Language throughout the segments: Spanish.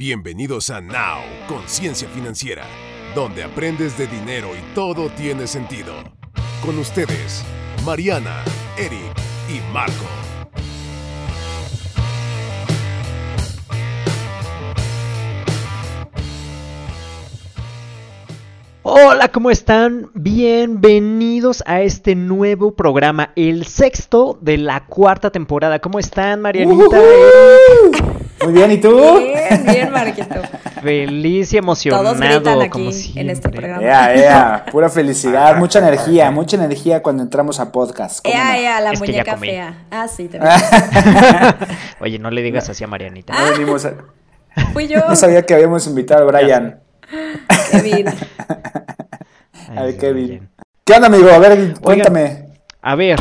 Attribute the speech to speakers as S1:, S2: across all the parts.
S1: Bienvenidos a Now, Conciencia Financiera, donde aprendes de dinero y todo tiene sentido. Con ustedes, Mariana, Eric y Marco.
S2: Hola, ¿cómo están? Bienvenidos a este nuevo programa, el sexto de la cuarta temporada. ¿Cómo están, Marianita?
S3: Muy bien, ¿y tú?
S4: Bien, bien, Marquito.
S2: Feliz y emocionado,
S4: Todos gritan aquí
S2: como
S4: en este programa.
S3: Ea, ea, pura felicidad, mucha energía, mucha energía cuando entramos a podcast. ¿cómo
S4: Ea,
S3: no?
S4: ea, la
S2: Es
S4: muñeca fea. Ah, sí, también.
S2: Oye, no le digas así a Marianita.
S3: No venimos a-
S4: Fui yo,
S3: no sabía que habíamos invitado a Brian.
S4: Kevin.
S2: Ay,
S3: A ver, Kevin.
S2: bien.
S3: ¿Qué onda, amigo? A ver, cuéntame.
S2: A ver,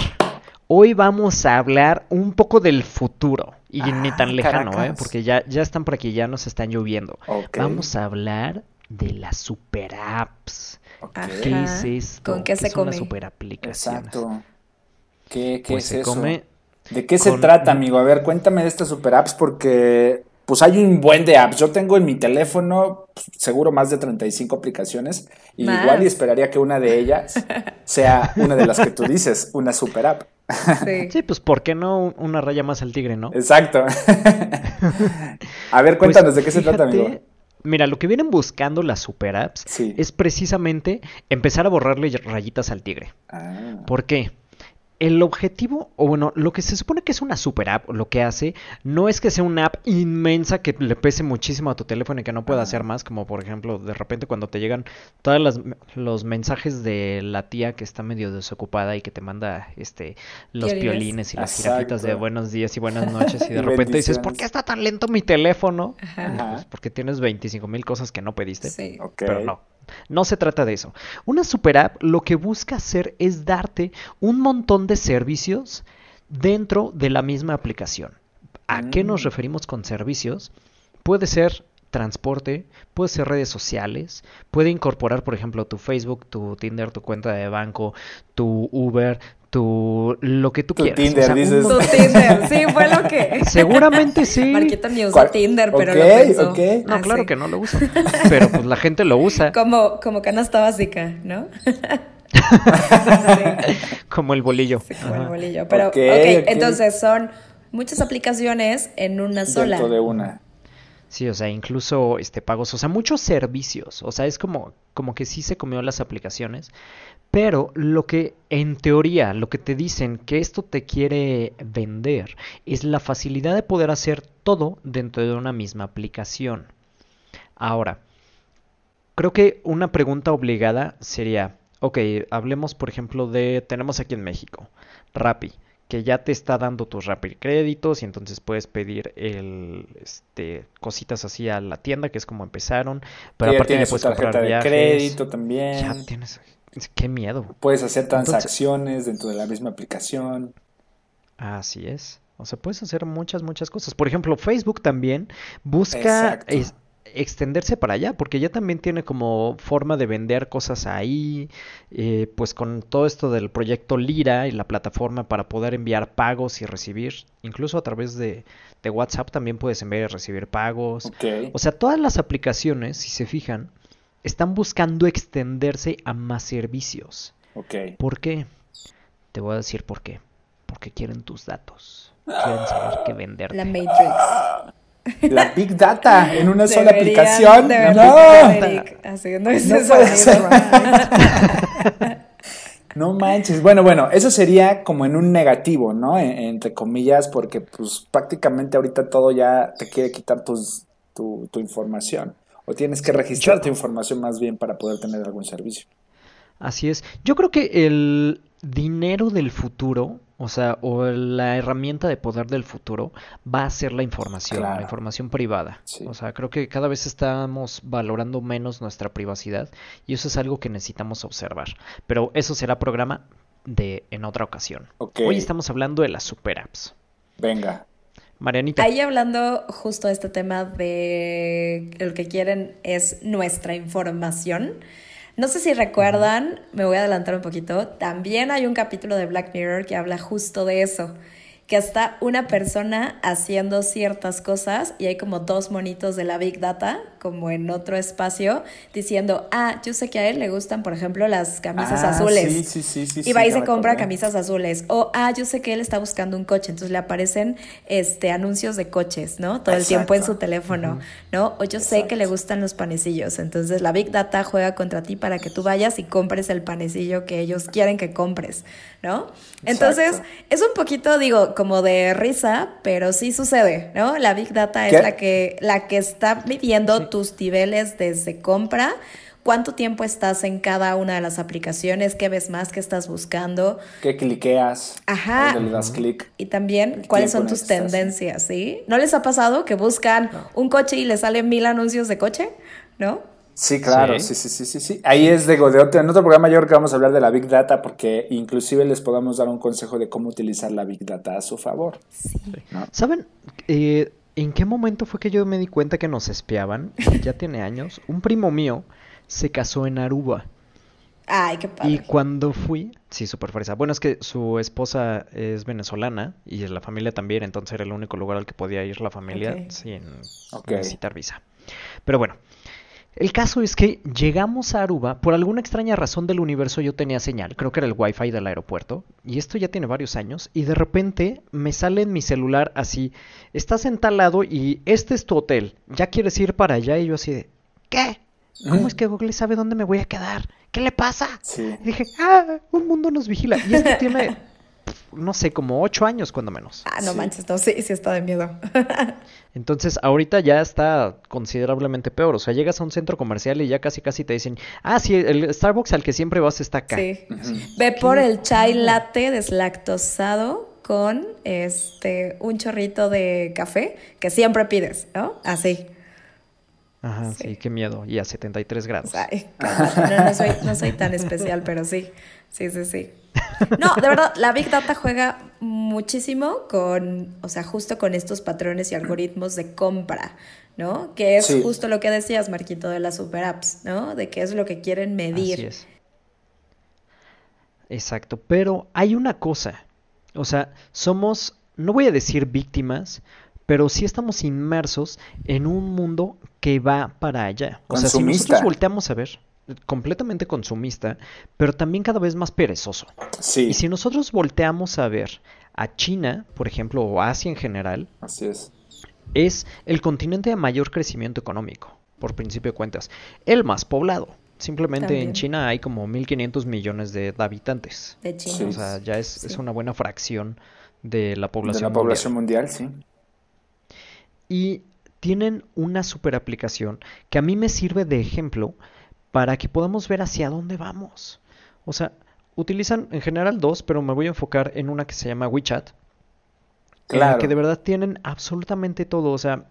S2: hoy vamos a hablar un poco del futuro. Y ni tan
S3: Ah,
S2: lejano, ¿eh? Porque ya, ya están por aquí, ya nos están lloviendo. Vamos a hablar de las super apps. ¿Qué es esto?
S4: ¿Con qué se
S2: son las
S4: come?
S2: super aplicaciones?
S3: Exacto. ¿Qué, qué
S2: Pues
S3: es
S2: se
S3: eso?
S2: come
S3: ¿De qué se
S2: con-
S3: trata, amigo? A ver, cuéntame de estas super apps porque pues hay un buen de apps. Yo tengo en mi teléfono pues, seguro más de 35 aplicaciones y
S4: Más.
S3: igual y esperaría que una de ellas sea una de las que tú dices, una super app.
S4: Sí.
S2: Sí, pues ¿por qué no un- una raya más al tigre, no?
S3: Exacto. A ver,
S2: Pues,
S3: cuéntanos de qué se trata, amigo.
S2: Mira, lo que vienen buscando las super apps
S3: Sí.
S2: es precisamente empezar a borrarle rayitas al tigre.
S3: Ah,
S2: ¿Por qué? El objetivo, o bueno, lo que se supone que es una super app, lo que hace, no es que sea una app inmensa que le pese muchísimo a tu teléfono y que no pueda hacer más, como por ejemplo, de repente cuando te llegan todos las- los mensajes de la tía que está medio desocupada y que te manda este los
S4: Piolines.
S2: piolines y las
S3: Exacto.
S2: jirafitas de buenos días y buenas noches y de
S3: Y
S2: repente dices, ¿por qué está tan lento mi teléfono?
S4: Ajá.
S2: Pues, porque tienes 25 mil cosas que no pediste.
S4: Sí.
S3: ok.
S2: Pero no, no se trata de eso. Una super app lo que busca hacer es darte un montón de servicios dentro de la misma aplicación. ¿A qué nos
S3: Mm.
S2: referimos con servicios? Puede ser transporte, puede ser redes sociales, puede incorporar, por ejemplo, tu Facebook, tu Tinder, tu cuenta de banco, tu Uber, tu lo que tú
S3: Tu
S2: quieras.
S3: Tinder,
S2: un
S3: dices.
S4: Tu Tinder, sí, fue lo que.
S2: Seguramente sí.
S4: Marquito ni usó
S3: ¿Cuál?
S4: Tinder, pero
S3: Ok,
S4: lo pensó.
S3: ok.
S2: No,
S4: Ah,
S2: claro
S4: sí.
S2: que no lo uso. Pero pues la gente lo usa.
S4: Como, como canasta básica, ¿no?
S2: Como el bolillo.
S4: Sí, como el bolillo. Pero,
S3: Ok,
S4: ok,
S3: ok.
S4: entonces son muchas aplicaciones en una sola.
S3: Dentro de una.
S2: Sí, o sea, incluso este pagos, o sea, muchos servicios, o sea, es como como que sí se comió las aplicaciones, pero lo que en teoría, lo que te dicen que esto te quiere vender es la facilidad de poder hacer todo dentro de una misma aplicación. Ahora, creo que una pregunta obligada sería, ok, hablemos por ejemplo de, tenemos aquí en México, Rappi, que ya te está dando tus Rappi créditos y entonces puedes pedir el, este, cositas así a la tienda, que es como empezaron, pero
S3: ya
S2: aparte ya puedes comprar
S3: de
S2: viajes.
S3: crédito también.
S2: Ya tienes, qué miedo.
S3: Puedes hacer
S2: Entonces-
S3: transacciones dentro de la misma aplicación.
S2: Así es. O sea, puedes hacer muchas, muchas cosas. Por ejemplo, Facebook también busca es- extenderse para allá, porque ya también tiene como forma de vender cosas ahí, eh, pues con todo esto del proyecto Lira y la plataforma para poder enviar pagos y recibir, incluso a través de, de WhatsApp también puedes enviar y recibir pagos.
S3: Ok.
S2: O sea, todas las aplicaciones, si se fijan, están buscando extenderse a más servicios.
S3: Ok.
S2: ¿Por qué? Te voy a decir por qué. Porque quieren tus datos. Quieren saber qué venderte.
S4: La Matrix.
S3: La Big Data en una sola aplicación. No.
S4: haciendo
S3: No puede
S4: sonido.
S3: No manches. Bueno, bueno, eso sería como en un negativo, ¿no? En- entre comillas, porque pues prácticamente ahorita todo ya te quiere quitar tus, tu, tu información. O tienes que registrar tu información más bien para poder tener algún servicio.
S2: Así es. Yo creo que el dinero del futuro, o sea, o la herramienta de poder del futuro, va a ser la información,
S3: Claro.
S2: la información privada.
S3: Sí.
S2: O sea, creo que cada vez estamos valorando menos nuestra privacidad y eso es algo que necesitamos observar. Pero eso será programa de en otra ocasión. Hoy estamos hablando de las super apps.
S3: Venga.
S2: Marianita.
S4: Ahí hablando justo de este tema de lo que quieren es nuestra información. No sé si recuerdan, me voy a adelantar un poquito, también hay un capítulo de Black Mirror que habla justo de eso, que está una persona haciendo ciertas cosas y hay como dos monitos de la Big Data, como en otro espacio, diciendo, ah, yo sé que a él le gustan, por ejemplo, las camisas
S3: Ah,
S4: azules.
S3: sí, sí, sí, sí,
S4: y
S3: sí,
S4: va y se compra
S3: acordé.
S4: camisas azules. O, ah, yo sé que él está buscando un coche, entonces le aparecen este, anuncios de coches, ¿no? Todo el tiempo en su teléfono, ¿no? O yo sé que le gustan los panecillos, entonces la Big Data juega contra ti para que tú vayas y compres el panecillo que ellos quieren que compres, ¿no? Entonces, es un poquito, digo, como de risa, pero sí sucede, ¿no? La Big Data es
S3: ¿Qué?
S4: la que, la que está midiendo tus niveles desde compra, cuánto tiempo estás en cada una de las aplicaciones, qué ves más, qué estás buscando,
S3: Que cliqueas.
S4: Ajá.
S3: le das clic.
S4: y también cuáles son tus tendencias, ¿sí? ¿No les ha pasado que buscan un coche y les salen mil anuncios de coche? ¿No?
S3: Sí, claro,
S2: Sí.
S3: sí, sí, sí, sí, sí. Ahí es de, de otro, en otro programa yo creo que vamos a hablar de la Big Data porque inclusive les podamos dar un consejo de cómo utilizar la Big Data a su favor. ¿no?
S2: ¿Saben eh, en qué momento fue que yo me di cuenta que nos espiaban? Ya tiene años. Un primo mío se casó en Aruba.
S4: Ay, qué padre.
S2: Y cuando fui, sí, súper fresa. Bueno, es que su esposa es venezolana y la familia también, entonces era el único lugar al que podía ir la familia sin necesitar visa. Pero bueno, el caso es que llegamos a Aruba, por alguna extraña razón del universo yo tenía señal, creo que era el wifi del aeropuerto, y esto ya tiene varios años, y de repente me sale en mi celular así, estás en tal lado y este es tu hotel, ya quieres ir para allá, y yo así de, ¿qué? ¿Cómo es que Google sabe dónde me voy a quedar? ¿Qué le pasa?
S3: Sí.
S2: Y dije, ah, un mundo nos vigila. Y esto tiene, no sé, como ocho años cuando menos.
S4: Ah, no
S3: Sí.
S4: manches, no, sí, sí está de miedo.
S2: Entonces, ahorita ya está considerablemente peor. O sea, llegas a un centro comercial y ya casi casi te dicen, ah, sí, el Starbucks al que siempre vas está acá.
S4: Sí. Ve por el chai latte deslactosado con este un chorrito de café que siempre pides, ¿no? Así.
S2: Ajá, sí.
S4: Sí.
S2: qué miedo. Y a 73 grados.
S4: Ay, cálmate. no, no soy, no soy tan especial, pero sí. Sí, sí, sí. No, de verdad, la Big Data juega muchísimo con, o sea, justo con estos patrones y algoritmos de compra, ¿no? Que es
S3: Sí.
S4: justo lo que decías, Marquito, de las super apps, ¿no? De qué es lo que quieren medir.
S2: Así es. Exacto, pero hay una cosa, o sea, somos, no voy a decir víctimas, pero sí estamos inmersos en un mundo que va para allá. O sea, si nosotros volteamos a ver, completamente consumista, pero también cada vez más perezoso.
S3: Sí,
S2: Y si nosotros volteamos a ver a China, por ejemplo, o Asia en general,
S3: así es.
S2: es el continente de mayor crecimiento económico, por principio de cuentas. El más poblado. Simplemente
S4: También.
S2: en China hay como 1.500 millones de habitantes.
S4: De
S2: O
S4: chinos.
S2: sea, ya es, es una buena fracción de la
S3: De
S2: población.
S3: la
S2: mundial.
S3: población mundial, sí.
S2: Y tienen una super aplicación que a mí me sirve de ejemplo para que podamos ver hacia dónde vamos. O sea, utilizan en general dos, pero me voy a enfocar en una que se llama WeChat. en la
S3: Claro.
S2: que de verdad tienen absolutamente todo. O sea,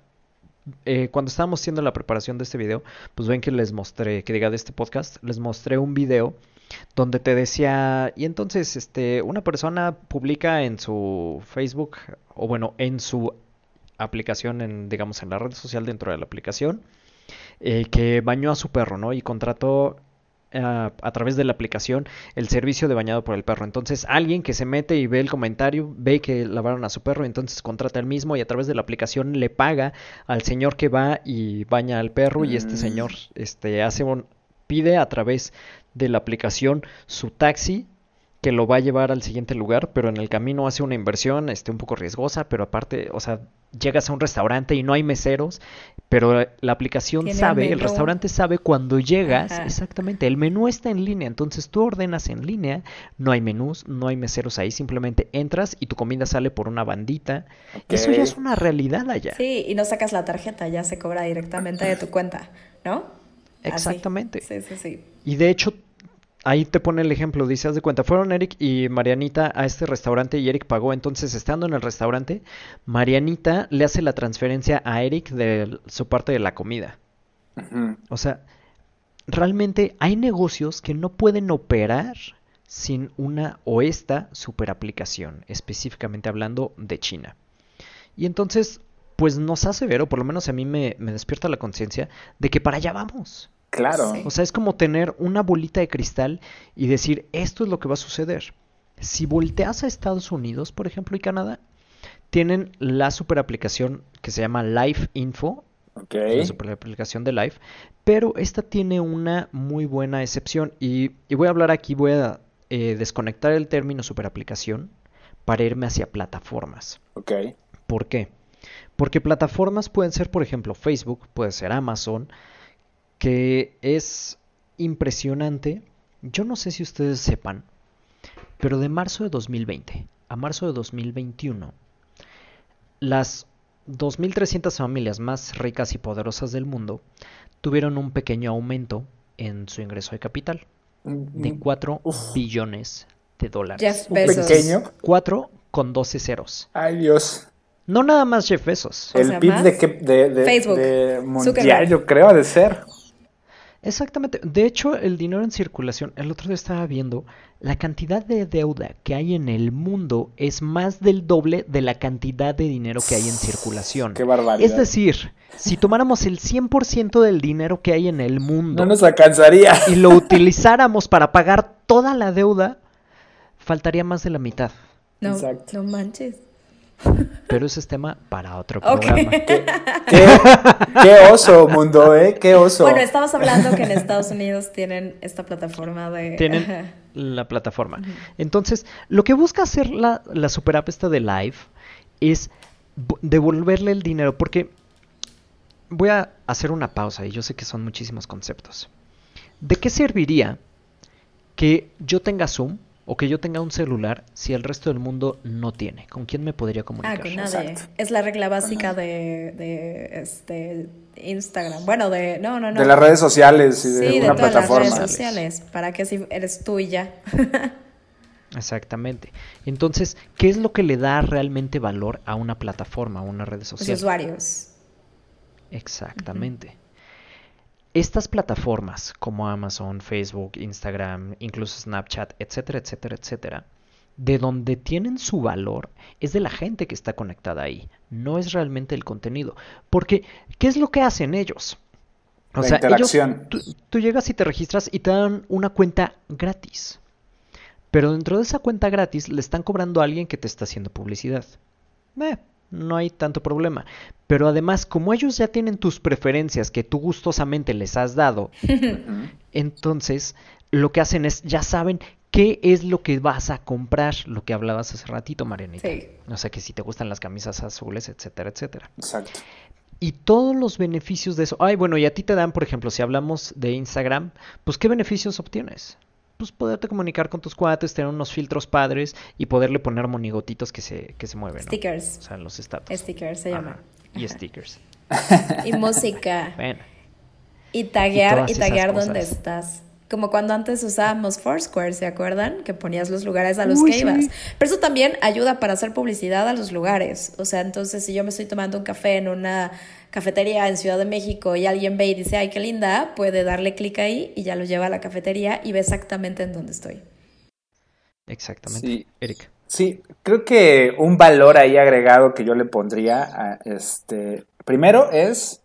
S2: eh, cuando estábamos haciendo la preparación de este video, pues ven que les mostré, que diga de este podcast, les mostré un video donde te decía, y entonces este, una persona publica en su Facebook, o bueno, en su aplicación, en, digamos, en la red social dentro de la aplicación, eh, que bañó a su perro, ¿no? Y contrató eh, a través de la aplicación el servicio de bañado por el perro. Entonces, alguien que se mete y ve el comentario, ve que lavaron a su perro, entonces contrata el mismo y a través de la aplicación le paga al señor que va y baña al perro y este
S3: Mm.
S2: señor este hace un pide a través de la aplicación su taxi que lo va a llevar al siguiente lugar, pero en el camino hace una inversión este un poco riesgosa, pero aparte, o sea, llegas a un restaurante y no hay meseros, pero la aplicación sabe, el restaurante sabe cuando llegas,
S4: Ajá.
S2: exactamente, el menú está en línea, entonces tú ordenas en línea, no hay menús, no hay meseros ahí, simplemente entras y tu comida sale por una bandita. Y eso ya es una realidad allá.
S4: Sí, y no sacas la tarjeta, ya se cobra directamente de tu cuenta, ¿no? Así.
S2: Exactamente.
S4: Sí, sí, sí.
S2: Y de hecho, ahí te pone el ejemplo, dice, haz de cuenta, fueron Eric y Marianita a este restaurante y Eric pagó, entonces estando en el restaurante, Marianita le hace la transferencia a Eric de su parte de la comida. O sea, realmente hay negocios que no pueden operar sin una o esta super aplicación, específicamente hablando de China. Y entonces, pues nos hace ver, o por lo menos a mí me, me despierta la conciencia, de que para allá vamos.
S3: Claro.
S4: Sí.
S2: O sea, es como tener una bolita de cristal y decir, esto es lo que va a suceder. Si volteas a Estados Unidos, por ejemplo, y Canadá, tienen la super aplicación que se llama Live Info,
S3: Ok.
S2: la super aplicación de Live, pero esta tiene una muy buena excepción y, y voy a hablar aquí, voy a eh, desconectar el término super aplicación para irme hacia plataformas.
S3: Ok.
S2: ¿Por qué? Porque plataformas pueden ser, por ejemplo, Facebook, puede ser Amazon, que es impresionante. Yo no sé si ustedes sepan, pero de marzo de 2020 a marzo de 2021, las 2.300 familias más ricas y poderosas del mundo tuvieron un pequeño aumento en su ingreso de capital de 4
S3: Uf.
S2: billones de dólares.
S4: Jeff
S3: Un
S4: Bezos.
S3: pequeño.
S2: 4 con 12 ceros.
S3: Ay, Dios.
S2: No nada más Jeff Bezos.
S4: O
S3: El PIB de, de, de-
S4: Facebook.
S3: de mundial,
S4: Zuckerberg.
S3: yo creo, ha de ser.
S2: Exactamente. De hecho, el dinero en circulación, el otro día estaba viendo, la cantidad de deuda que hay en el mundo es más del doble de la cantidad de dinero que hay en circulación.
S3: Qué barbaridad.
S2: Es decir, si tomáramos el 100% del dinero que hay en el mundo
S3: No nos alcanzaría.
S2: y lo utilizáramos para pagar toda la deuda, faltaría más de la mitad.
S4: No,
S3: Exacto.
S4: no manches.
S2: Pero ese es tema para otro programa.
S3: ¿Qué, qué oso, mundo, ¿eh? Qué oso.
S4: Bueno, estabas hablando que en Estados Unidos tienen esta plataforma de...
S2: tienen la plataforma. Entonces, lo que busca hacer la, la super app esta de Live es vo- devolverle el dinero, porque voy a hacer una pausa y yo sé que son muchísimos conceptos. ¿De qué serviría que yo tenga Zoom o que yo tenga un celular si el resto del mundo no tiene? ¿Con quién me podría
S4: Ah,
S2: comunicar?
S4: con nadie.
S3: Exacto.
S4: Es la regla básica de, de este Instagram. Bueno, de... No, no, no.
S3: De las redes sociales y de
S4: Sí, de
S3: una
S4: todas
S3: plataforma.
S4: las redes sociales. ¿Para que si eres tú y ya?
S2: Exactamente. Entonces, ¿qué es lo que le da realmente valor a una plataforma, a una red
S4: Los
S2: social?
S4: usuarios.
S2: Exactamente. Estas plataformas como Amazon, Facebook, Instagram, incluso Snapchat, etcétera, etcétera, etcétera, de donde tienen su valor es de la gente que está conectada ahí, no es realmente el contenido. Porque, ¿qué es lo que hacen ellos? O
S3: La
S2: sea, ellos, tú, tú llegas y te registras y te dan una cuenta gratis. Pero dentro de esa cuenta gratis le están cobrando a alguien que te está haciendo publicidad. Eh, no hay tanto problema. Pero además, como ellos ya tienen tus preferencias que tú gustosamente les has dado, entonces lo que hacen es, ya saben qué es lo que vas a comprar, lo que hablabas hace ratito, Marianita.
S4: Sí.
S2: O sea, que si te gustan las camisas azules, etcétera, etcétera.
S3: Exacto.
S2: Y todos los beneficios de eso. Ay, bueno, y a ti te dan, por ejemplo, si hablamos de Instagram, pues ¿qué beneficios obtienes? Pues poderte comunicar con tus cuates, tener unos filtros padres y poderle poner monigotitos que se, que se mueven. ¿no?
S4: Stickers.
S2: O sea, los estatus.
S4: Stickers se llama.
S2: Ajá, Y stickers.
S4: Y música.
S2: Bueno,
S4: Y taguear, y,
S2: esas
S4: taguear dónde estás. Como cuando antes usábamos Foursquare, ¿se acuerdan? Que ponías los lugares a los
S2: Uy,
S4: que
S2: sí.
S4: ibas. Pero eso también ayuda para hacer publicidad a los lugares. O sea, entonces si yo me estoy tomando un café en una cafetería en Ciudad de México y alguien ve y dice, ay, qué linda, puede darle clic ahí y ya lo lleva a la cafetería y ve exactamente en dónde estoy.
S2: exactamente.
S3: Sí.
S2: Eric.
S3: Sí, creo que un valor ahí agregado que yo le pondría, a este, primero es,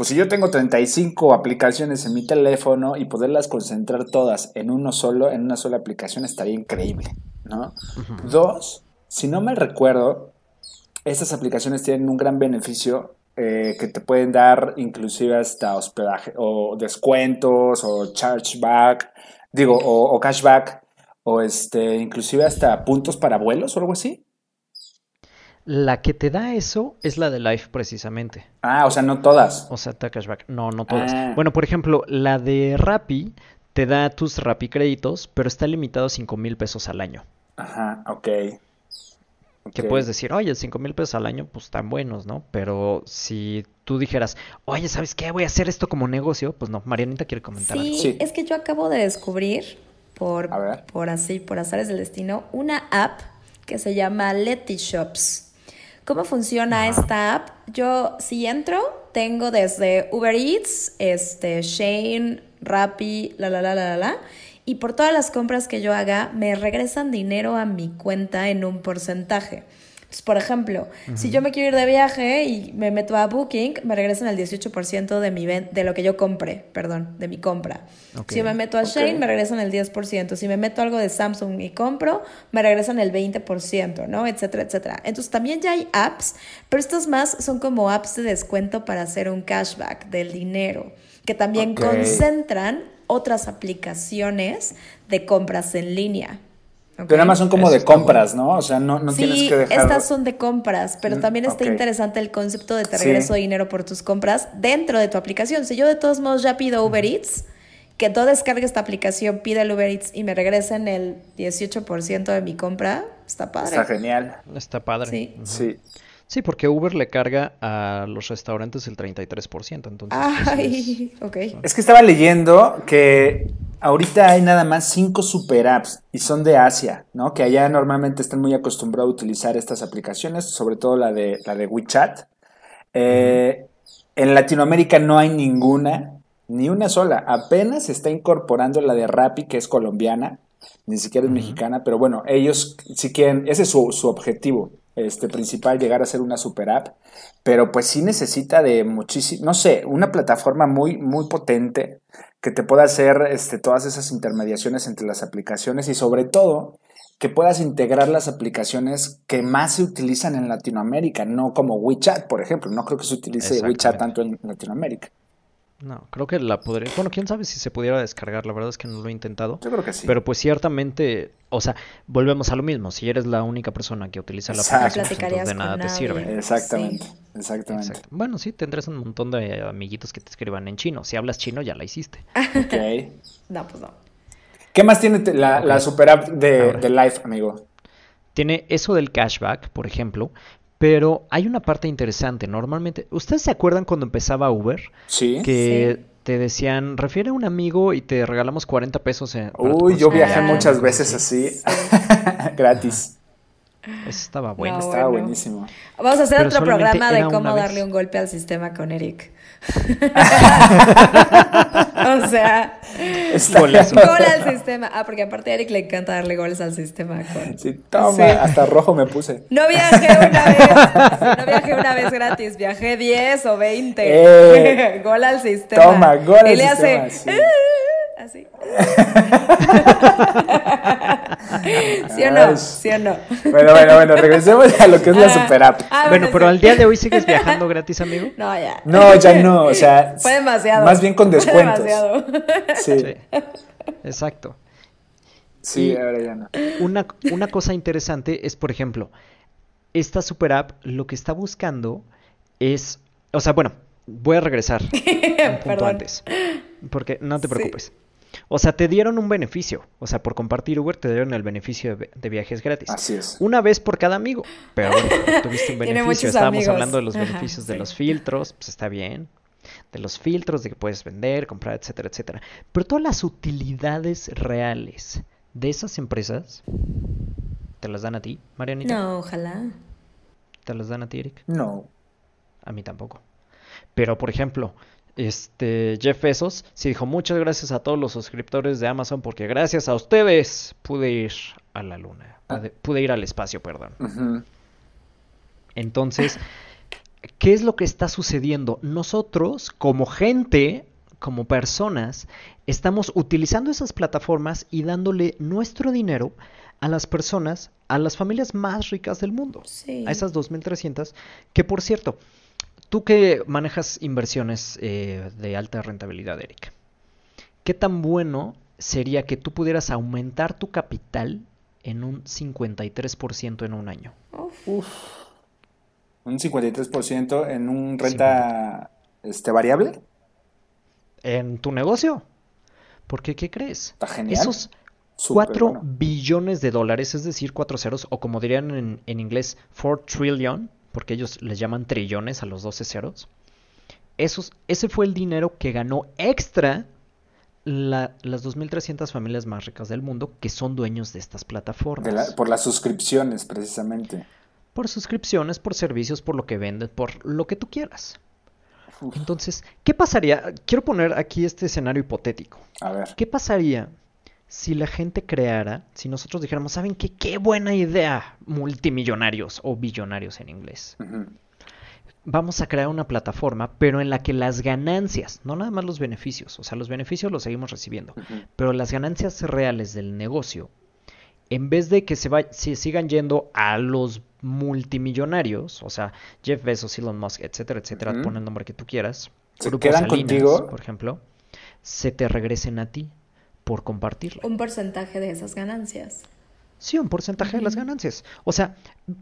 S3: pues si yo tengo 35 aplicaciones en mi teléfono y poderlas concentrar todas en uno solo, en una sola aplicación, estaría increíble, ¿no? Dos, si no me recuerdo, estas aplicaciones tienen un gran beneficio eh, que te pueden dar inclusive hasta hospedaje o descuentos o chargeback, digo, o, o cashback o este, inclusive hasta puntos para vuelos o algo así.
S2: La que te da eso es la de Life precisamente.
S3: Ah, o sea, no todas.
S2: O sea, te cashback. No, no todas.
S3: Ah.
S2: Bueno, por ejemplo, la de Rappi te da tus Rappi créditos, pero está limitado a 5 mil pesos al año.
S3: Ajá, ok.
S2: Que puedes decir, oye, 5 mil pesos al año, pues están buenos, ¿no? Pero si tú dijeras, oye, ¿sabes qué? Voy a haer esto como negocio, pues no, Marianita quiere comentar algo.
S4: Sí,
S3: Sí.
S4: es que yo acabo de descubrir, por, por así, por azares del destino, una app que se llama Letty Shops. ¿Cómo funciona esta app? Yo, si entro, tengo desde Uber Eats, este, Shane, Rappi, la, la, la, la, la, la, y por todas las compras que yo haga, me regresan dinero a mi cuenta en un porcentaje. Entonces, por ejemplo, si yo me quiero ir de viaje y me meto a Booking, me regresan el 18% de, mi de lo que yo compré, perdón, de mi compra. Si me meto a Shane, me regresan el 10%. Si me meto algo de Samsung y compro, me regresan el 20%, ¿no? Etcétera, etcétera. Entonces, también ya hay apps, pero estas más son como apps de descuento para hacer un cashback del dinero, que también concentran otras aplicaciones de compras en línea.
S3: Pero nada más son como de compras, ¿no? O sea, no, no tienes que dejar...
S4: estas son de compras, pero mm, también está interesante el concepto de te regreso dinero por tus compras dentro de tu aplicación. Si yo de todos modos ya pido Uber Eats, que tú descargue esta aplicación, pida el Uber Eats y me regresen el 18% de mi compra, está padre.
S3: Está genial.
S2: Está padre.
S4: Sí.
S3: Sí.
S2: Sí, porque Uber le carga a los restaurantes el 33%, entonces...
S4: Pues, Ay, ok.
S3: Es que estaba leyendo que ahorita hay nada más cinco super apps y son de Asia, ¿no? Que allá normalmente están muy acostumbrados a utilizar estas aplicaciones, sobre todo la de, la de WeChat. Eh, en Latinoamérica no hay ninguna, ni una sola. Apenas se está incorporando la de Rappi, que es colombiana, ni siquiera es mexicana, pero bueno, ellos sí quieren, ese es su, su objetivo este, principal, llegar a ser una super app, pero pues sí necesita de muchísimo, no sé, una plataforma muy, muy potente que te pueda hacer este, todas esas intermediaciones entre las aplicaciones y sobre todo que puedas integrar las aplicaciones que más se utilizan en Latinoamérica, no como WeChat, por ejemplo. No creo que se utilice WeChat tanto en Latinoamérica.
S2: No, creo que la podría. Bueno, quién sabe si se pudiera descargar. La verdad es que no lo he intentado.
S3: Yo creo que sí.
S2: Pero pues ciertamente, o sea, volvemos a lo mismo. Si eres la única persona que utiliza la aplicación, pues, de nada te sirve.
S3: Exactamente, exactamente.
S2: Bueno, sí, tendrás un montón de amiguitos que te escriban en chino. Si hablas chino, ya la hiciste.
S3: Ok.
S4: no, pues no.
S3: ¿Qué más tiene la, super app de, de Life, amigo?
S2: Tiene eso del cashback, por ejemplo, pero hay una parte interesante. Normalmente, ¿ustedes se acuerdan cuando empezaba Uber?
S3: Sí.
S2: Que te decían, refiere a un amigo y te regalamos 40 pesos. En,
S3: Uy, yo viajé muchas veces así, gratis.
S2: Eso estaba bueno.
S3: estaba buenísimo.
S4: Vamos a hacer otro programa de cómo darle un golpe al sistema con Eric. o sea,
S2: gol
S4: al sistema. Ah, porque aparte a Eric le encanta darle goles al sistema.
S3: Sí, toma, hasta rojo me puse.
S4: No viajé una vez, no viajé una vez gratis, viajé 10 o 20.
S3: Eh,
S4: gol al sistema.
S3: Toma, gol al
S4: y le
S3: sistema.
S4: Hace, así. ¿Sí o no? ¿Sí o no?
S3: Bueno, bueno, bueno, regresemos a lo que es la ah, super app.
S2: Ah, bueno, pero al día de hoy sigues viajando gratis, amigo.
S4: No, ya.
S3: No, ya no, o sea.
S4: Fue demasiado.
S3: Más bien con descuentos.
S4: Fue demasiado.
S3: Sí.
S2: Exacto.
S3: Sí, ahora ya no.
S2: Una, una cosa interesante es, por ejemplo, esta super app lo que está buscando es. O sea, bueno, voy a regresar un punto antes. Porque no te preocupes. O sea, te dieron un beneficio. O sea, por compartir Uber te dieron el beneficio de, viajes gratis.
S3: Así es.
S2: Una vez por cada amigo. Pero bueno, tuviste un beneficio. Estábamos hablando de los beneficios de los filtros. Pues está bien. De los filtros, de que puedes vender, comprar, etcétera, etcétera. Pero todas las utilidades reales de esas empresas, ¿te las dan a ti, Marianita?
S4: No, ojalá.
S2: ¿Te las dan a ti, Eric?
S3: No.
S2: A mí tampoco. Pero, por ejemplo, este Jeff Bezos sí dijo muchas gracias a todos los suscriptores de Amazon porque gracias a ustedes pude ir a la luna, pude, ir al espacio, perdón. Entonces, ¿qué es lo que está sucediendo? Nosotros, como gente, como personas, estamos utilizando esas plataformas y dándole nuestro dinero a las personas, a las familias más ricas del mundo, a esas 2.300, que por cierto, Tú que manejas inversiones eh, de alta rentabilidad, Eric, ¿qué tan bueno sería que tú pudieras aumentar tu capital en un 53% en un año?
S3: Uf. ¿Un 53% en un renta este, variable?
S2: En tu negocio. Porque, ¿qué crees?
S3: Está genial.
S2: Esos 4 billones de dólares, es decir, cuatro ceros, o como dirían en, en inglés, 4 trillion, porque ellos les llaman trillones a los 12 ceros. Esos, ese fue el dinero que ganó extra las 2.300 familias más ricas del mundo que son dueños de estas plataformas.
S3: por las suscripciones, precisamente.
S2: Por suscripciones, por servicios, por lo que venden, por lo que tú quieras. Entonces, ¿qué pasaría? Quiero poner aquí este escenario hipotético.
S3: A ver.
S2: ¿Qué pasaría si la gente creara, si nosotros dijéramos, ¿saben qué? Qué buena idea, multimillonarios o billonarios en inglés. Vamos a crear una plataforma, pero en la que las ganancias, no nada más los beneficios, o sea, los beneficios los seguimos recibiendo, pero las ganancias reales del negocio, en vez de que se, va- se sigan yendo a los multimillonarios, o sea, Jeff Bezos, Elon Musk, etcétera, etcétera,
S3: Ujú.
S2: pon el nombre que tú quieras,
S3: ¿Se quedan
S2: Salinas,
S3: contigo?
S2: por ejemplo, se te regresen a ti por compartirlo.
S4: Un porcentaje de esas ganancias.
S2: Sí, un porcentaje de las ganancias. O sea,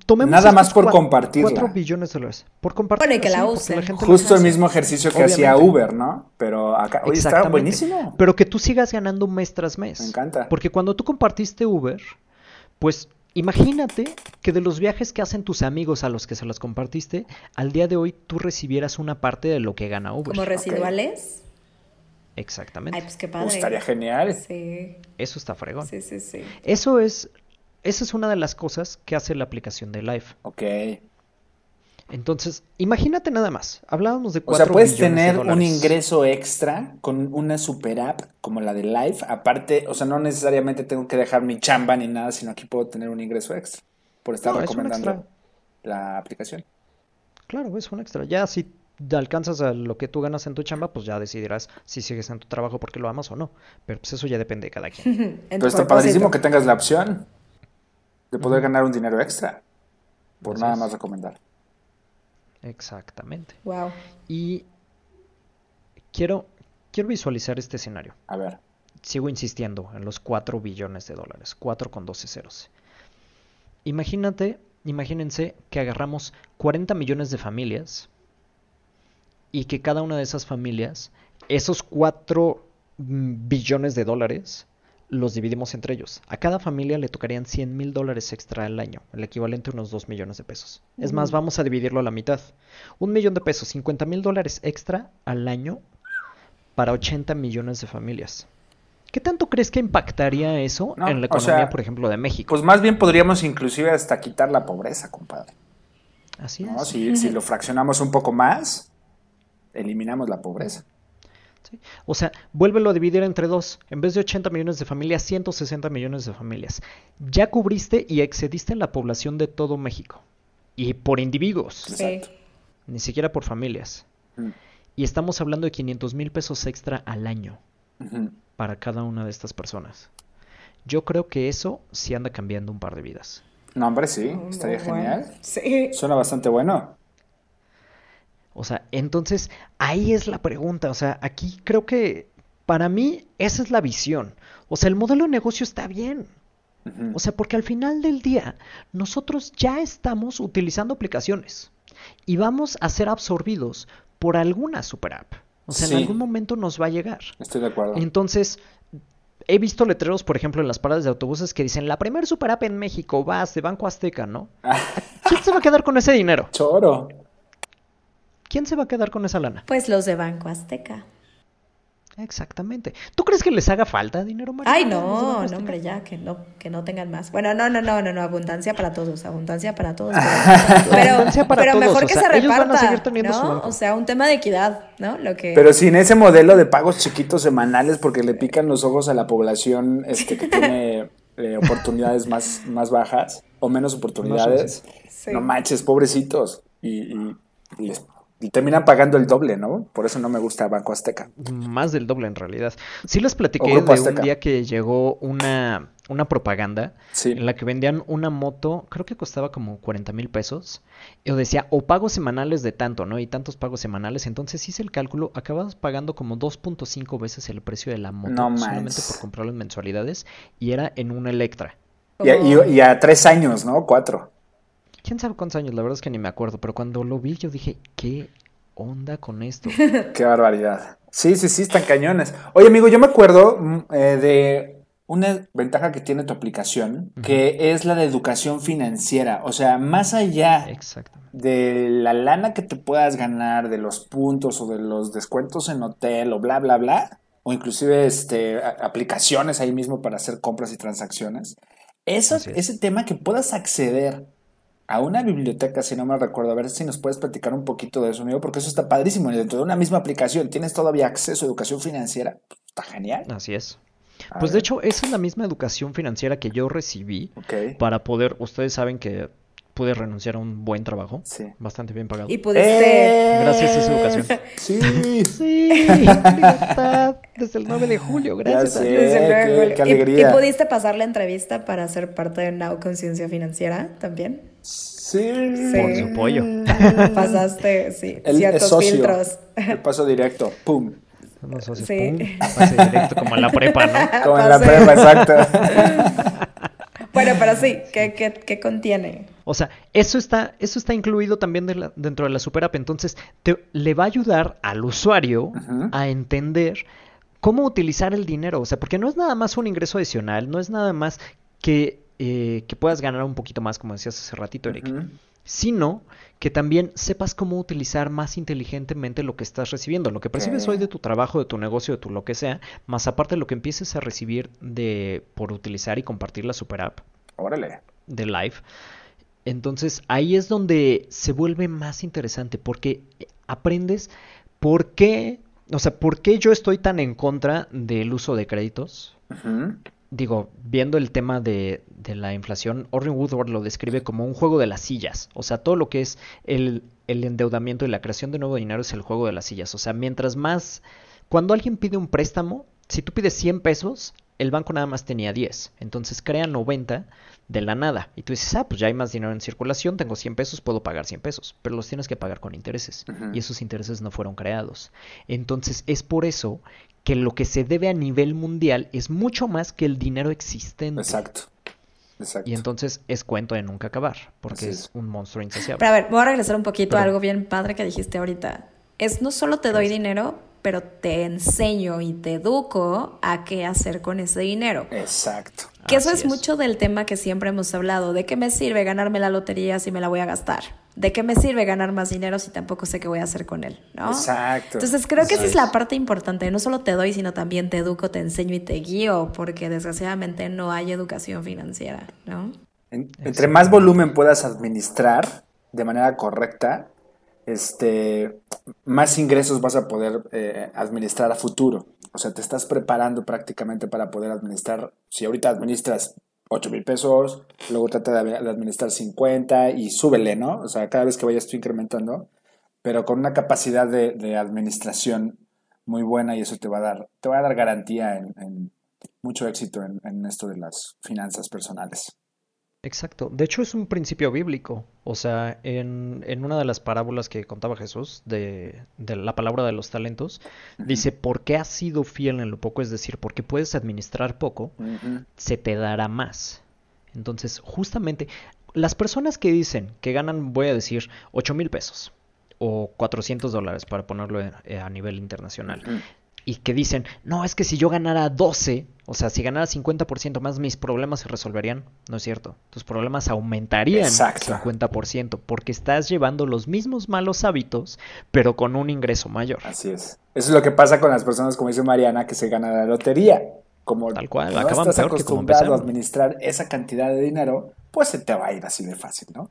S2: tomemos
S3: Nada más por compartirla.
S2: 4 billones de dólares. Por compartirla.
S4: Bueno, y que la usen.
S2: la gente la
S3: Justo el mismo ejercicio que hacía. Uber, ¿no? Pero acá, oye, está buenísimo.
S2: Pero que tú sigas ganando mes tras mes.
S3: Me encanta.
S2: Porque cuando tú compartiste Uber, pues imagínate que de los viajes que hacen tus amigos a los que se los compartiste, al día de hoy tú recibieras una parte de lo que gana Uber.
S4: Como residuales.
S2: Exactamente.
S4: Ay, pues qué
S3: Uh,
S4: padre.
S3: estaría genial.
S4: Sí,
S2: Eso está fregón.
S4: sí, sí, sí.
S2: Eso es, esa es una de las cosas que hace la aplicación de Live.
S3: Ok.
S2: Entonces, imagínate nada más. Hablábamos de
S3: O
S2: cuatro
S3: sea, puedes
S2: de
S3: tener un ingreso extra con una super app como la de Live. Aparte, o sea, no necesariamente tengo que dejar mi chamba ni nada, sino aquí puedo tener un ingreso extra por estar
S2: No,
S3: recomendando la aplicación.
S2: Claro, es un extra. Ya si alcanzas a lo que tú ganas en tu chamba, pues ya decidirás si sigues en tu trabajo porque lo amas o no. Pero pues eso ya depende de cada quien.
S3: Pero está padrísimo que tengas la opción de poder ganar un dinero extra por nada más recomendar.
S2: Exactamente.
S4: Wow.
S2: Y quiero, quiero visualizar este escenario.
S3: A ver.
S2: Sigo insistiendo en los 4 billones de dólares. 4 con 12 ceros. Imagínate, imagínense que agarramos 40 millones de familias y que cada una de esas familias, esos 4 billones de dólares, los dividimos entre ellos. A cada familia le tocarían 100 mil dólares extra al año, el equivalente a unos 2 millones de pesos. Es más, vamos a dividirlo a la mitad. Un millón de pesos, 50 mil dólares extra al año para 80 millones de familias. ¿Qué tanto crees que impactaría eso
S3: No,
S2: en la
S3: o
S2: economía,
S3: sea,
S2: por ejemplo, de México?
S3: Pues más bien podríamos inclusive hasta quitar la pobreza, compadre.
S2: Así
S3: ¿no?
S2: es.
S3: Si, si lo fraccionamos un poco más, eliminamos la pobreza.
S2: Sí. O sea, vuélvelo a dividir entre dos. En vez de 80 millones de familias, 160 millones de familias. Ya cubriste y excediste la población de todo México. Y por individuos,
S4: Sí.
S3: Exacto.
S2: ni siquiera por familias.
S3: Mm.
S2: Y estamos hablando de 500 mil pesos extra al año para cada una de estas personas. Yo creo que eso sí anda cambiando un par de vidas.
S3: No, hombre, sí, estaría
S4: bueno.
S3: genial.
S4: Sí.
S3: Suena bastante bueno.
S2: O sea, entonces ahí es la pregunta. O sea, aquí creo que para mí esa es la visión. O sea, el modelo de negocio está bien. O sea, porque al final del día nosotros ya estamos utilizando aplicaciones y vamos a ser absorbidos por alguna super app. O sea,
S3: Sí.
S2: en algún momento nos va a llegar.
S3: Estoy de acuerdo.
S2: Entonces, he visto letreros, por ejemplo, en las paradas de autobuses que dicen, la primer super app en México, vas de Banco Azteca, ¿no? ¿Quién se va a quedar con ese dinero?
S3: Choro.
S2: ¿Quién se va a quedar con esa lana?
S4: Pues los de Banco Azteca.
S2: Exactamente. ¿Tú crees que les haga falta dinero, María?
S4: Ay, no, no, hombre, ya, que no, que no tengan más. Bueno, no, no, no, no, no, abundancia para todos, abundancia para todos. Pero, pero,
S2: Abundancia para
S4: pero
S2: todos,
S4: mejor
S2: o
S4: que
S2: sea,
S4: se
S2: ellos van a
S4: reparta,
S2: seguir teniendo su
S4: ¿no?
S2: banco.
S4: O sea, un tema de equidad, ¿no? Lo que...
S3: Pero sin ese modelo de pagos chiquitos semanales porque le pican los ojos a la población este, que tiene eh, oportunidades más, más bajas o menos oportunidades.
S4: Sí.
S3: No manches, pobrecitos. Y, y- y les- y terminan pagando el doble, ¿no? Por eso no me gusta Banco Azteca.
S2: Más del doble en realidad. Sí les platiqué de un día que llegó una, una propaganda
S3: Sí.
S2: en la que vendían una moto, creo que costaba como 40 mil pesos, y decía, o pagos semanales de tanto, ¿no? Y tantos pagos semanales. Entonces hice el cálculo, acabas pagando como 2.5 veces el precio de la moto
S3: No
S2: solamente por comprarlo en mensualidades, y era en una Electra.
S3: Y, a- y- y a tres años, ¿no? Cuatro.
S2: ¿Quién sabe cuántos años? La verdad es que ni me acuerdo, pero cuando lo vi yo dije, ¿qué onda con esto?
S3: Qué barbaridad. Sí, sí, sí, están cañones. Oye, amigo, yo me acuerdo mm, eh, de una ventaja que tiene tu aplicación, que es la de educación financiera. O sea, más allá de la lana que te puedas ganar, de los puntos o de los descuentos en hotel o bla, bla, bla, o inclusive este, aplicaciones ahí mismo para hacer compras y transacciones, eso,
S2: es.
S3: ese tema que puedas acceder a una biblioteca, si no me recuerdo, a ver si nos puedes platicar un poquito de eso, amigo, porque eso está padrísimo. Y dentro de una misma aplicación tienes todavía acceso a educación financiera. Está genial.
S2: Así es.
S3: A
S2: Pues de hecho, esa es la misma educación financiera que yo recibí para poder, ustedes saben que pude renunciar a un buen trabajo,
S3: Sí.
S2: bastante bien pagado.
S4: Y pudiste...
S3: ¡Eh!
S2: Gracias a esa educación.
S3: Sí.
S2: Sí, libertad, desde el 9 de julio, gracias a. Dios.
S4: Desde
S3: qué-
S4: luego.
S3: qué
S4: ¿Y- ¿Y, pudiste pasar la entrevista para ser parte de Now Conciencia Financiera también?
S3: Sí.
S2: Por su pollo.
S4: Pasaste, sí,
S3: El,
S4: ciertos
S3: es socio.
S4: filtros.
S3: El paso directo. Pum.
S2: Unos socios,
S4: Sí.
S2: pum, pase directo como en la prepa, ¿no?
S3: Como en la prepa, exacto.
S4: Bueno, pero sí, ¿qué, qué, qué contiene?
S2: O sea, eso está, eso está incluido también de la- dentro de la Super App. Entonces, te, le va a ayudar al usuario a entender cómo utilizar el dinero. O sea, porque no es nada más un ingreso adicional, no es nada más que, eh, que puedas ganar un poquito más, como decías hace ratito, Eric. Sino que también sepas cómo utilizar más inteligentemente lo que estás recibiendo, lo que percibes hoy de tu trabajo, de tu negocio, de tu lo que sea, más aparte lo que empieces a recibir de por utilizar y compartir la Super App
S3: Órale.
S2: de live. Entonces ahí es donde se vuelve más interesante porque aprendes por qué, o sea, por qué yo estoy tan en contra del uso de créditos.
S3: Ujú.
S2: Digo, viendo el tema de, de la inflación, Orrin Woodward lo describe como un juego de las sillas. O sea, todo lo que es el, el endeudamiento y la creación de nuevo dinero es el juego de las sillas. O sea, mientras más... Cuando alguien pide un préstamo, si tú pides 100 pesos, el banco nada más tenía 10. Entonces crea 90 de la nada. Y tú dices, ah, pues ya hay más dinero en circulación, tengo 100 pesos, puedo pagar 100 pesos. Pero los tienes que pagar con intereses. Y esos intereses no fueron creados. Entonces es por eso que lo que se debe a nivel mundial es mucho más que el dinero existente.
S3: Exacto. Exacto.
S2: Y entonces es cuento de nunca acabar, porque es.
S3: es.
S2: un monstruo insaciable.
S4: Pero a ver, voy a regresar un poquito a algo bien padre que dijiste ahorita. Es no solo te doy dinero, pero te enseño y te educo a qué hacer con ese dinero.
S3: Exacto.
S4: Que eso es,
S2: es.
S4: mucho del tema que siempre hemos hablado. ¿De qué me sirve ganarme la lotería si me la voy a gastar? ¿De qué me sirve ganar más dinero si tampoco sé qué voy a hacer con él? ¿no?
S3: Exacto.
S4: Entonces creo que esa es la parte importante. No solo te doy, sino también te educo, te enseño y te guío, porque desgraciadamente no hay educación financiera, ¿no?
S3: En- entre más volumen puedas administrar de manera correcta, este, más ingresos vas a poder eh, administrar a futuro. O sea, te estás preparando prácticamente para poder administrar. Si ahorita administras 8 mil pesos, luego trata de, administrar 50 y súbele, ¿no? O sea, cada vez que vayas tú incrementando, pero con una capacidad de, de administración muy buena y eso te va a dar, te va a dar garantía en, en mucho éxito en, en esto de las finanzas personales.
S2: Exacto. De hecho, es un principio bíblico. O sea, en, en una de las parábolas que contaba Jesús de, de la palabra de los talentos, dice, ¿por qué has sido fiel en lo poco? Es decir, porque puedes administrar poco, se te dará más. Entonces, justamente, las personas que dicen que ganan, voy a decir, 8 mil pesos o 400 dólares para ponerlo eh, a nivel internacional. Y que dicen, no, es que si yo ganara 12, o sea, si ganara 50% más, mis problemas se resolverían. No es cierto. Tus problemas aumentarían
S3: Exacto.
S2: 50% porque estás llevando los mismos malos hábitos, pero con un ingreso mayor.
S3: Así es. Eso es lo que pasa con las personas, como dice Mariana, que se ganan la lotería. Como
S2: Tal cual,
S3: no
S2: acaban
S3: estás
S2: peor que como
S3: acostumbrado a administrar esa cantidad de dinero, pues se te va a ir así de fácil, ¿no?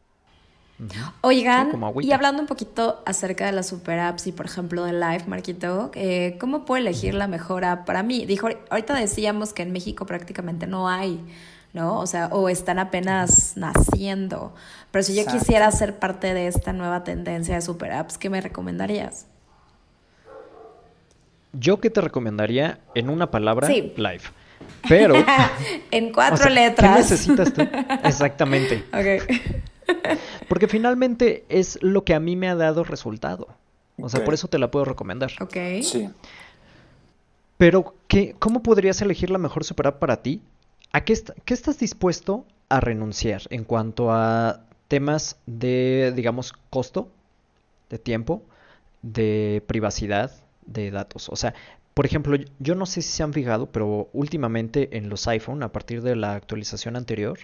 S4: Oigan, y hablando un poquito acerca de las super apps y por ejemplo de Live, Marquito, eh, ¿cómo puedo elegir la mejor app para mí? Dijo, ahorita decíamos que en México prácticamente no hay, ¿no? O sea, o están apenas naciendo. Pero si yo
S3: Exacto.
S4: quisiera ser parte de esta nueva tendencia de super apps, ¿qué me recomendarías?
S2: Yo que te recomendaría en una palabra,
S4: Sí.
S2: live. Pero,
S4: en cuatro
S2: o sea,
S4: letras.
S2: ¿qué necesitas tú? Exactamente.
S4: Ok.
S2: Porque finalmente es lo que a mí me ha dado resultado. O sea, por eso te la puedo recomendar.
S4: Ok.
S3: Sí.
S2: Pero, ¿qué, ¿cómo podrías elegir la mejor super app para ti? ¿A qué, est- qué estás dispuesto a renunciar en cuanto a temas de, digamos, costo, de tiempo, de privacidad, de datos? O sea, por ejemplo, yo no sé si se han fijado, pero últimamente en los iPhone, a partir de la actualización anterior,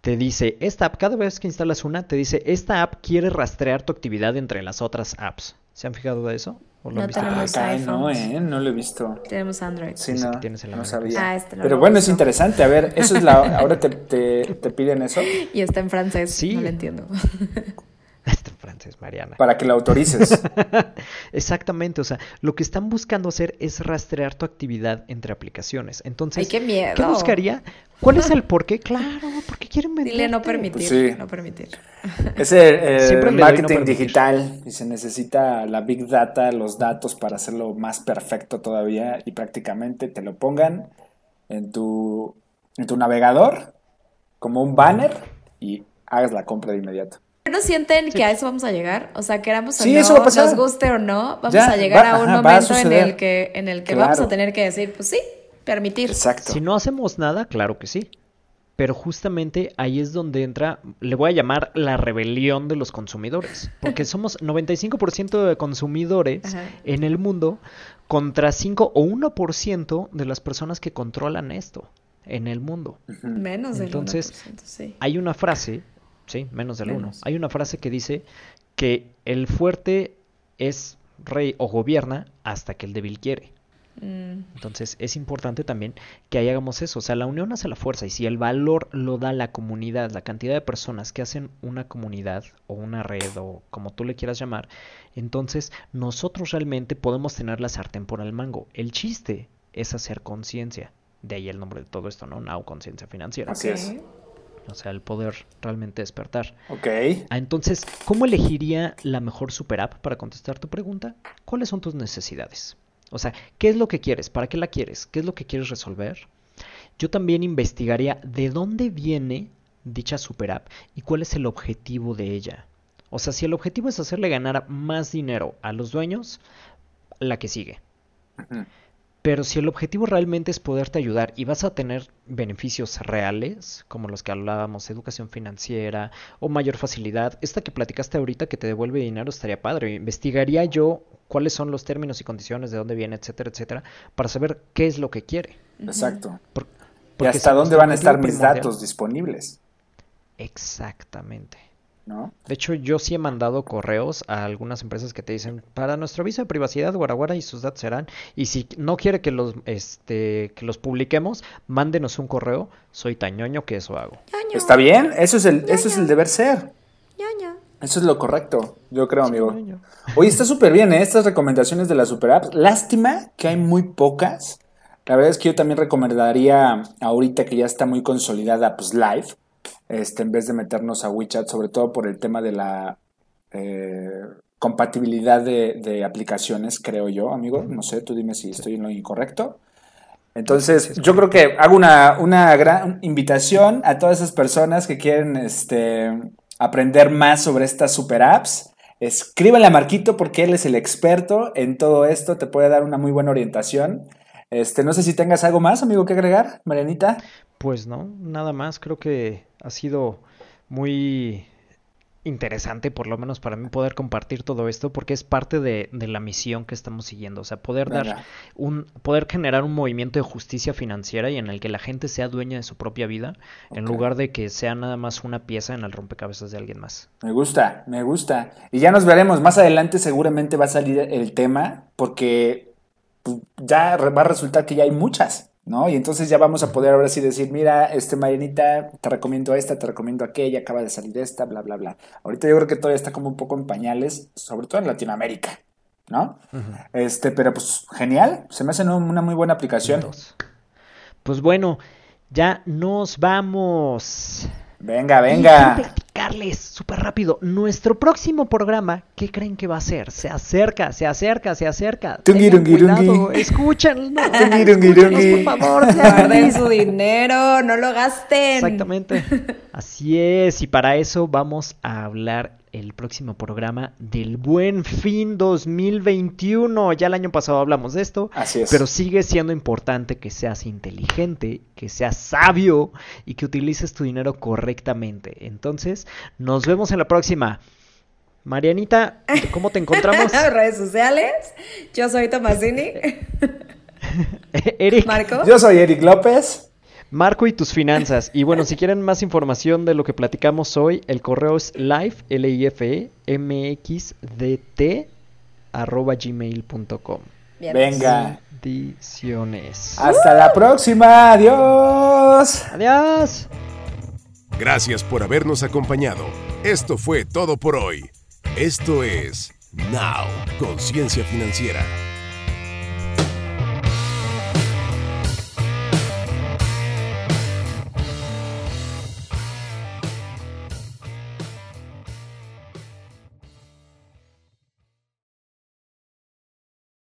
S2: te dice, esta app, cada vez que instalas una, te dice, esta app quiere rastrear tu actividad entre las otras apps. ¿Se han fijado de eso? ¿O lo
S4: No
S2: han visto?
S4: tenemos
S3: Ah, caray, no. ¿eh? No lo he visto.
S4: Tenemos Android.
S3: Sí, no,
S2: tienes
S3: no sabía.
S4: Ah, este
S3: Pero
S4: lo
S3: bueno, es interesante. A ver, eso es la... Ahora te, te, te piden eso.
S4: Y está en francés.
S2: Sí.
S4: No lo entiendo.
S2: Mariana.
S3: Para que lo autorices.
S2: Exactamente, o sea, lo que están buscando hacer es rastrear tu actividad entre aplicaciones. Entonces,
S4: Ay, qué miedo.
S2: ¿qué buscaría? ¿Cuál es el por qué? Claro, porque quieren vender.
S4: Dile no permitir,
S3: Pues sí.
S4: no permitir.
S3: Es el,
S2: no
S3: marketing digital y se necesita la big data, los datos para hacerlo más perfecto todavía y prácticamente te lo pongan en tu, en tu navegador como un banner y hagas la compra de inmediato.
S4: ¿No sienten que a eso vamos a llegar? O sea, queramos o
S3: Sí,
S4: no,
S3: eso va a pasar.
S4: nos guste o no, vamos
S3: Ya,
S4: a llegar
S3: va-
S4: a un
S3: ajá, va a
S4: momento en el que, en el que vamos a tener que decir, pues sí, permitir.
S3: Exacto.
S2: Si no hacemos nada, claro que sí. Pero justamente ahí es donde entra, le voy a llamar la rebelión de los consumidores. Porque somos 95% de consumidores
S4: Ajá.
S2: en el mundo contra 5 o 1% de las personas que controlan esto en el mundo.
S4: Menos del
S2: Entonces,
S4: 1%, sí.
S2: Hay una frase, sí, menos del 1.
S4: Menos.
S2: Hay una frase que dice que el fuerte es rey o gobierna hasta que el débil quiere.
S4: Mm,
S2: Entonces es importante también que ahí hagamos eso. O sea, la unión hace la fuerza y si el valor lo da la comunidad, la cantidad de personas que hacen una comunidad o una red o como tú le quieras llamar, entonces nosotros realmente podemos tener la sartén por el mango. El chiste es hacer conciencia. De ahí el nombre de todo esto, ¿no? Now conciencia financiera.
S3: Así es.
S2: O sea, el poder realmente despertar.
S3: Ok.
S2: Ah, entonces, ¿cómo elegiría la mejor super app para contestar tu pregunta? ¿Cuáles son tus necesidades? O sea, ¿qué es lo que quieres? ¿Para qué la quieres? ¿Qué es lo que quieres resolver? Yo también investigaría de dónde viene dicha super app y cuál es el objetivo de ella. O sea, si el objetivo es hacerle ganar más dinero a los dueños, la que sigue. Pero si el objetivo realmente es poderte ayudar y vas a tener beneficios reales, como los que hablábamos, educación financiera o mayor facilidad, esta que platicaste ahorita que te devuelve dinero estaría padre. Investigaría yo cuáles son los términos y condiciones, de dónde viene, etcétera, etcétera, para saber qué es lo que quiere.
S3: Exacto.
S2: Por-
S3: ¿Y
S2: porque
S3: hasta dónde van a estar mis
S2: primordial-
S3: datos disponibles?
S2: Exactamente.
S3: ¿No?
S2: De hecho, yo sí he mandado correos a algunas empresas que te dicen, para nuestro aviso de privacidad, Guaraguara y sus datos serán, y si no quiere que los, este, que los publiquemos, mándenos un correo, soy tañoño que eso hago.
S3: Está bien, eso es el, eso es el deber ser. Eso es lo correcto, yo creo, amigo. Oye, está súper bien, ¿eh? Estas recomendaciones de las super apps. Lástima que hay muy pocas. La verdad es que yo también recomendaría ahorita que ya está muy consolidada, pues Live, este, en vez de meternos a WeChat, sobre todo por el tema de la eh, compatibilidad de, de aplicaciones, creo yo, amigo. No sé, tú dime si estoy en lo incorrecto. Entonces, yo creo que hago una, una gran invitación a todas esas personas que quieren este, aprender más sobre estas super apps. Escríbanle a Marquito porque él es el experto en todo esto, te puede dar una muy buena orientación. Este, no sé si tengas algo más, amigo, que agregar, Marianita.
S2: Pues no, nada más, creo que ha sido muy interesante, por lo menos para mí, poder compartir todo esto, porque es parte de, de la misión que estamos siguiendo, o sea, poder dar un, poder generar un movimiento de justicia financiera y en el que la gente sea dueña de su propia vida, en lugar de que sea nada más una pieza en el rompecabezas de alguien más.
S3: Me gusta, me gusta. Y ya nos veremos. Más adelante seguramente va a salir el tema porque ya re- va a resultar que ya hay muchas, ¿no? Y entonces ya vamos a poder ahora sí decir, mira, este Marianita, te recomiendo esta, te recomiendo aquella, acaba de salir esta, bla, bla, bla. Ahorita yo creo que todavía está como un poco en pañales, sobre todo en Latinoamérica, ¿no? Este, pero pues genial, se me hace una- muy buena aplicación.
S2: Dos. Pues bueno, ya nos vamos.
S3: Venga, venga.
S2: Súper rápido. Nuestro próximo programa, ¿qué creen que va a ser? Se acerca, se acerca, se acerca.
S3: Tungui, tungui.
S2: cuidado, escúchenlo. Por favor.
S4: Guarden su dinero, no lo gasten.
S2: Exactamente. Así es. Y para eso vamos a hablar el próximo programa del Buen Fin 2021. Ya el año pasado hablamos de esto.
S3: Así es.
S2: Pero sigue siendo importante que seas inteligente, que seas sabio y que utilices tu dinero correctamente. Entonces, nos vemos en la próxima. Marianita, ¿cómo te encontramos?
S4: Redes sociales. Yo soy Tomasini.
S2: Eric,
S4: Marco.
S3: Yo soy Eric López.
S2: Marco y tus finanzas. Y bueno, si quieren más información de lo que platicamos hoy, el correo es live, l i f e m x d t arroba gmail.com.
S4: Bien.
S3: Venga.
S2: Bendiciones.
S3: Hasta la próxima. Adiós.
S2: Adiós.
S1: Gracias por habernos acompañado. Esto fue todo por hoy. Esto es Now, Conciencia Financiera.